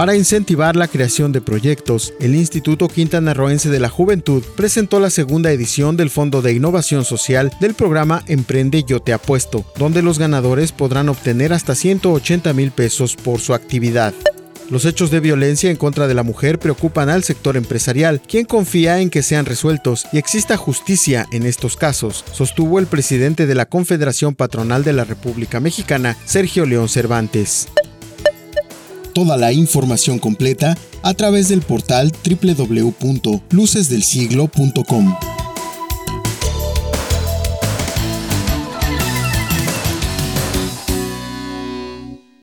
Para incentivar la creación de proyectos, el Instituto Quintana Roense de la Juventud presentó la segunda edición del Fondo de Innovación Social del programa Emprende Yo Te Apuesto, donde los ganadores podrán obtener hasta 180 mil pesos por su actividad. Los hechos de violencia en contra de la mujer preocupan al sector empresarial, quien confía en que sean resueltos y exista justicia en estos casos, sostuvo el presidente de la Confederación Patronal de la República Mexicana, Sergio León Cervantes. Toda la información completa a través del portal www.lucesdelsiglo.com.